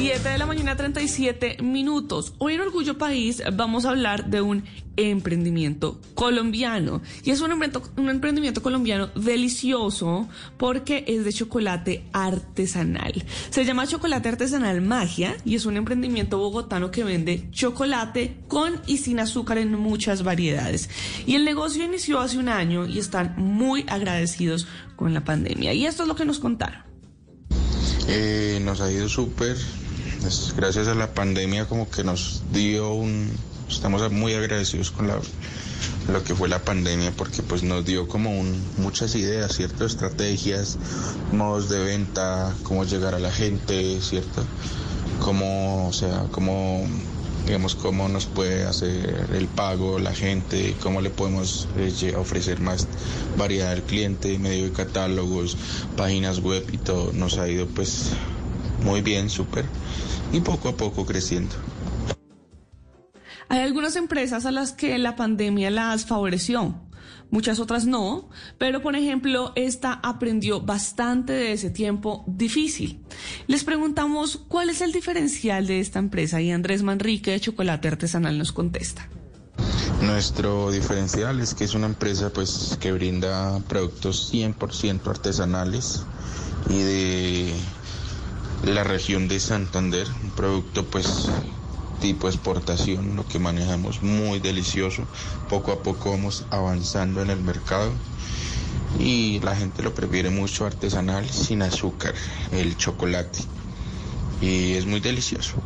7 de la mañana, 37 minutos. Hoy en Orgullo País vamos a hablar de un emprendimiento colombiano. Y es un, emprendimiento colombiano delicioso porque es de chocolate artesanal. Se llama Chocolate Artesanal Magia y es un emprendimiento bogotano que vende chocolate con y sin azúcar en muchas variedades. Y el negocio inició hace un año y están muy agradecidos con la pandemia. Y esto es lo que nos contaron. Eh, nos ha ido súper. Gracias a la pandemia como que nos dio un... Estamos muy agradecidos con la, lo que fue la pandemia porque pues nos dio como un, muchas ideas, ciertas estrategias, modos de venta, cómo llegar a la gente, ¿cierto? Cómo, o sea, cómo digamos, cómo nos puede hacer el pago la gente, cómo le podemos eh, ofrecer más variedad al cliente, medio de catálogos, páginas web y todo. Nos ha ido pues muy bien, súper, y poco a poco creciendo. Hay algunas empresas a las que la pandemia las favoreció muchas otras no, pero por ejemplo, esta aprendió bastante de ese tiempo difícil. Les preguntamos cuál es el diferencial de esta empresa y Andrés Manrique de Chocolate Artesanal nos contesta. Nuestro diferencial es que es una empresa pues que brinda productos 100% artesanales y de la región de Santander, un producto pues tipo exportación, lo que manejamos muy delicioso. Poco a poco vamos avanzando en el mercado y la gente lo prefiere mucho artesanal, sin azúcar, el chocolate. Y es muy delicioso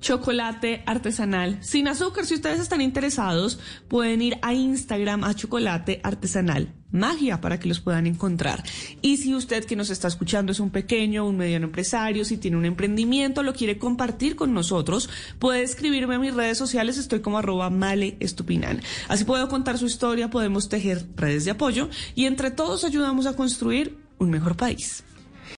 chocolate artesanal sin azúcar. Si ustedes están interesados, pueden ir a Instagram a chocolate artesanal magia para que los puedan encontrar. Y si usted que nos está escuchando es un pequeño, un mediano empresario, si tiene un emprendimiento, lo quiere compartir con nosotros, puede escribirme a mis redes sociales, estoy como arroba male estupinan. Así puedo contar su historia, podemos tejer redes de apoyo y entre todos ayudamos a construir un mejor país.